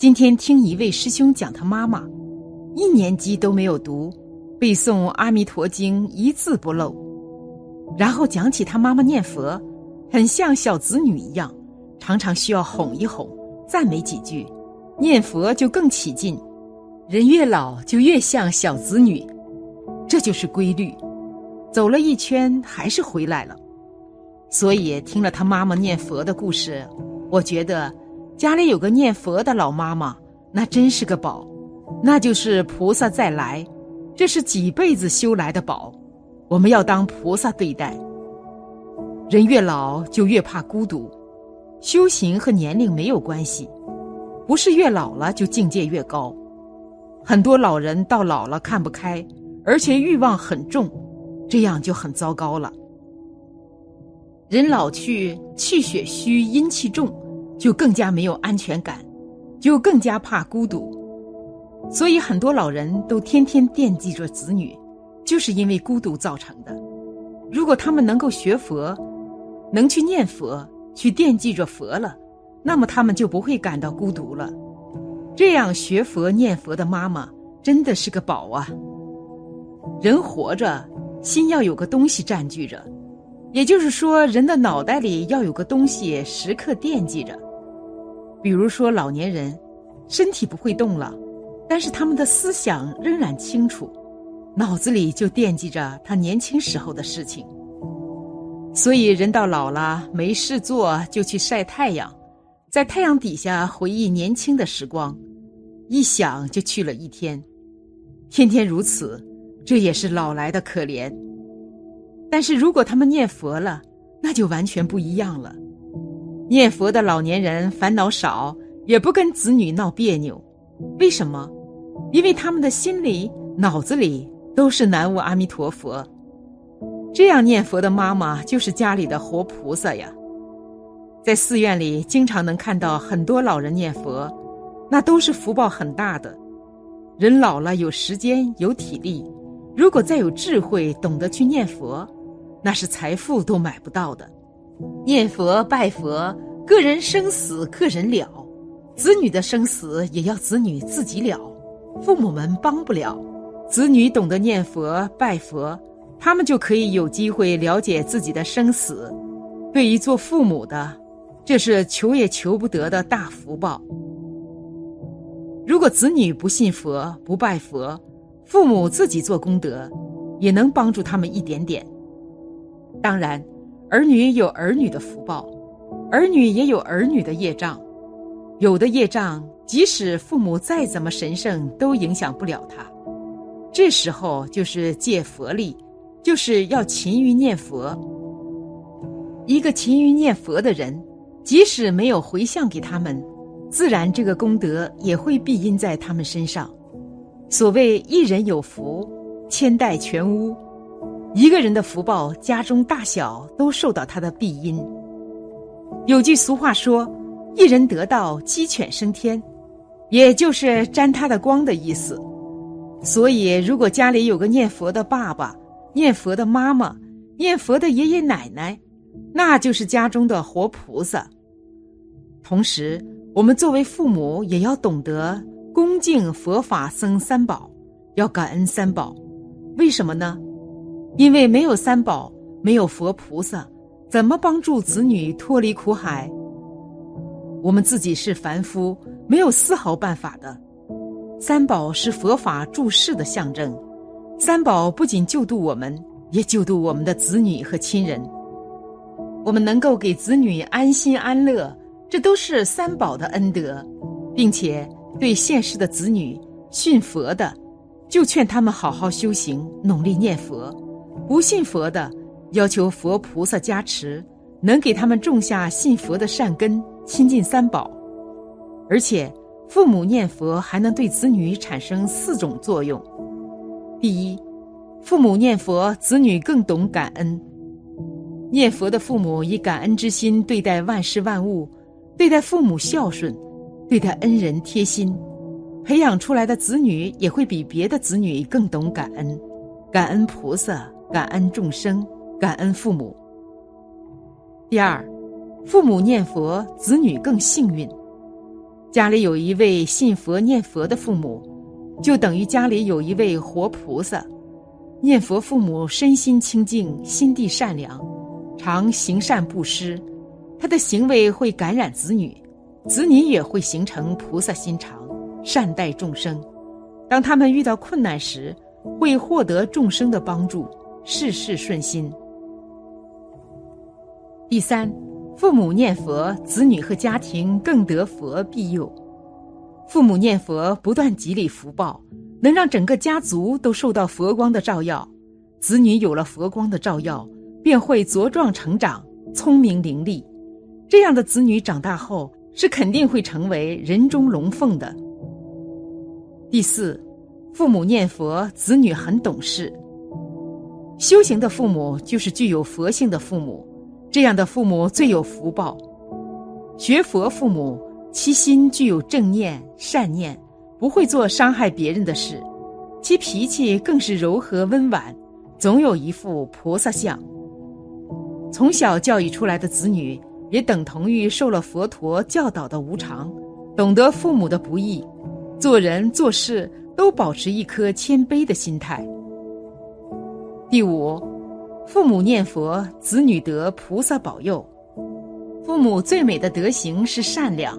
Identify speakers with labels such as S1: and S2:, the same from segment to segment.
S1: 今天听一位师兄讲他妈妈，一年级都没有读，背诵《阿弥陀经》一字不漏，然后讲起他妈妈念佛，很像小子女一样，常常需要哄一哄，赞美几句，念佛就更起劲。人越老就越像小子女，这就是规律。走了一圈还是回来了，所以听了他妈妈念佛的故事，我觉得家里有个念佛的老妈妈，那真是个宝，那就是菩萨再来，这是几辈子修来的宝，我们要当菩萨对待。人越老就越怕孤独，修行和年龄没有关系，不是越老了就境界越高。很多老人到老了看不开，而且欲望很重。这样就很糟糕了。人老去，气血虚，阴气重，就更加没有安全感，就更加怕孤独。所以很多老人都天天惦记着子女，就是因为孤独造成的。如果他们能够学佛，能去念佛，去惦记着佛了，那么他们就不会感到孤独了。这样学佛念佛的妈妈真的是个宝啊！人活着。心要有个东西占据着，也就是说，人的脑袋里要有个东西时刻惦记着。比如说，老年人身体不会动了，但是他们的思想仍然清楚，脑子里就惦记着他年轻时候的事情。所以，人到老了没事做，就去晒太阳，在太阳底下回忆年轻的时光，一想就去了一天，天天如此。这也是老来的可怜，但是如果他们念佛了，那就完全不一样了。念佛的老年人烦恼少，也不跟子女闹别扭。为什么？因为他们的心里、脑子里都是南无阿弥陀佛。这样念佛的妈妈就是家里的活菩萨呀。在寺院里，经常能看到很多老人念佛，那都是福报很大的。人老了，有时间，有体力。如果再有智慧，懂得去念佛，那是财富都买不到的。念佛拜佛，个人生死个人了，子女的生死也要子女自己了，父母们帮不了。子女懂得念佛拜佛，他们就可以有机会了解自己的生死。对于做父母的，这是求也求不得的大福报。如果子女不信佛不拜佛，父母自己做功德，也能帮助他们一点点。当然，儿女有儿女的福报，儿女也有儿女的业障。有的业障，即使父母再怎么神圣，都影响不了他。这时候就是借佛力，就是要勤于念佛。一个勤于念佛的人，即使没有回向给他们，自然这个功德也会庇荫在他们身上。所谓一人有福，千代全屋。一个人的福报，家中大小都受到他的庇荫。有句俗话说：“一人得道，鸡犬升天”，也就是沾他的光的意思。所以，如果家里有个念佛的爸爸、念佛的妈妈、念佛的爷爷奶奶，那就是家中的活菩萨。同时，我们作为父母，也要懂得。恭敬佛法僧三宝，要感恩三宝，为什么呢？因为没有三宝，没有佛菩萨，怎么帮助子女脱离苦海？我们自己是凡夫，没有丝毫办法的。三宝是佛法注释的象征，三宝不仅救度我们，也救度我们的子女和亲人。我们能够给子女安心安乐，这都是三宝的恩德，并且。对现世的子女信佛的，就劝他们好好修行，努力念佛；不信佛的，要求佛菩萨加持，能给他们种下信佛的善根，亲近三宝。而且，父母念佛还能对子女产生四种作用：第一，父母念佛，子女更懂感恩。念佛的父母以感恩之心对待万事万物，对待父母孝顺。对待恩人贴心，培养出来的子女也会比别的子女更懂感恩，感恩菩萨，感恩众生，感恩父母。第二，父母念佛，子女更幸运。家里有一位信佛念佛的父母，就等于家里有一位活菩萨。念佛父母身心清净，心地善良，常行善布施，他的行为会感染子女，子女也会形成菩萨心肠，善待众生。当他们遇到困难时，会获得众生的帮助，事事顺心。第三。父母念佛，子女和家庭更得佛庇佑。父母念佛，不断积累福报，能让整个家族都受到佛光的照耀。子女有了佛光的照耀，便会茁壮成长，聪明伶俐。这样的子女长大后，是肯定会成为人中龙凤的。第四，父母念佛，子女很懂事。修行的父母就是具有佛性的父母。这样的父母最有福报。学佛父母，其心具有正念、善念，不会做伤害别人的事，其脾气更是柔和温婉，总有一副菩萨相。从小教育出来的子女，也等同于受了佛陀教导的无常，懂得父母的不易，做人做事都保持一颗谦卑的心态。第五。父母念佛，子女得菩萨保佑。父母最美的德行是善良。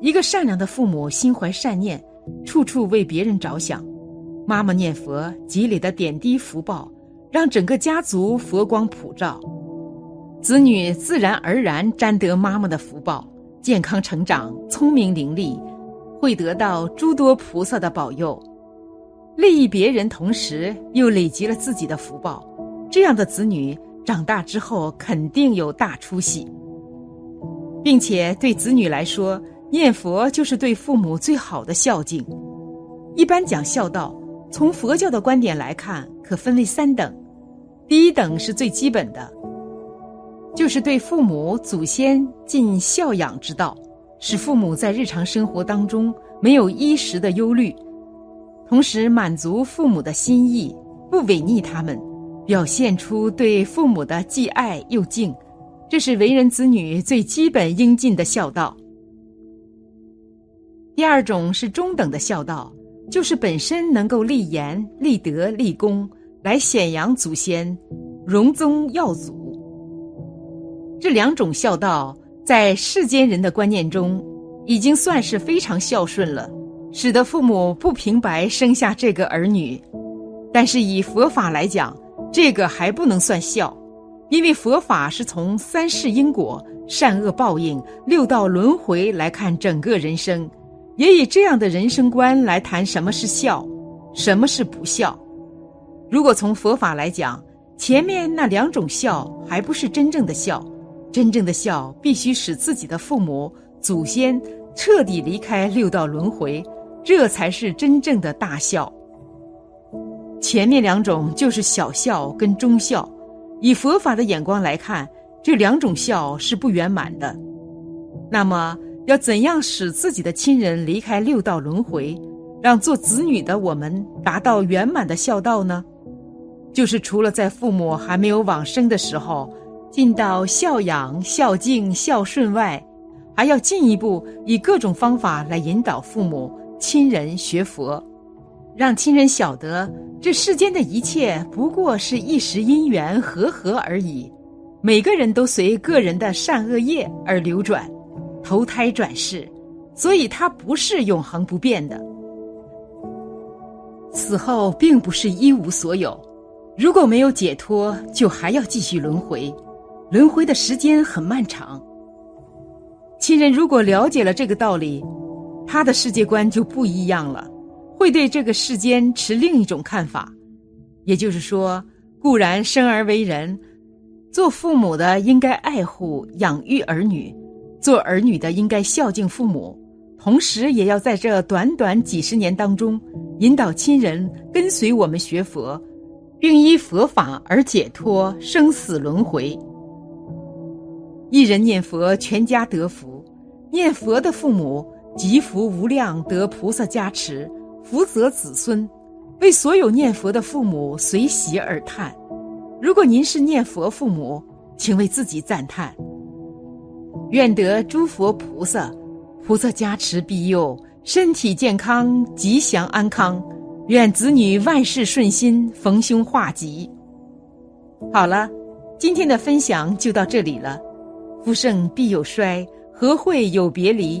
S1: 一个善良的父母，心怀善念，处处为别人着想。妈妈念佛，积累的点滴福报，让整个家族佛光普照，子女自然而然沾得妈妈的福报，健康成长，聪明伶俐，会得到诸多菩萨的保佑。利益别人，同时又累积了自己的福报。这样的子女长大之后肯定有大出息，并且对子女来说，念佛就是对父母最好的孝敬。一般讲孝道，从佛教的观点来看，可分为三等。第一等是最基本的，就是对父母祖先尽孝养之道，使父母在日常生活当中没有衣食的忧虑，同时满足父母的心意，不违逆他们。表现出对父母的既爱又敬，这是为人子女最基本应尽的孝道。第二种是中等的孝道，就是本身能够立言、立德、立功，来显扬祖先、荣宗耀祖。这两种孝道，在世间人的观念中，已经算是非常孝顺了，使得父母不平白生下这个儿女。但是以佛法来讲，这个还不能算孝，因为佛法是从三世因果、善恶报应、六道轮回来看整个人生，也以这样的人生观来谈什么是孝，什么是不孝。如果从佛法来讲，前面那两种孝还不是真正的孝，真正的孝必须使自己的父母、祖先彻底离开六道轮回，这才是真正的大孝。前面两种就是小孝跟中孝，以佛法的眼光来看，这两种孝是不圆满的。那么，要怎样使自己的亲人离开六道轮回，让做子女的我们达到圆满的孝道呢？就是除了在父母还没有往生的时候，尽到孝养、孝敬、孝顺外，还要进一步以各种方法来引导父母亲人学佛。让亲人晓得，这世间的一切不过是一时因缘和合而已，每个人都随个人的善恶业而流转，投胎转世，所以它不是永恒不变的。死后并不是一无所有，如果没有解脱，就还要继续轮回，轮回的时间很漫长。亲人如果了解了这个道理，他的世界观就不一样了。会对这个世间持另一种看法，也就是说，固然生而为人，做父母的应该爱护养育儿女，做儿女的应该孝敬父母，同时也要在这短短几十年当中，引导亲人跟随我们学佛，并依佛法而解脱生死轮回。一人念佛，全家得福；念佛的父母积福无量，得菩萨加持。福泽子孙，为所有念佛的父母随喜而叹。如果您是念佛父母，请为自己赞叹。愿得诸佛菩萨菩萨加持庇佑，身体健康，吉祥安康。愿子女万事顺心，逢凶化吉。好了，今天的分享就到这里了。福盛必有衰，和会有别离？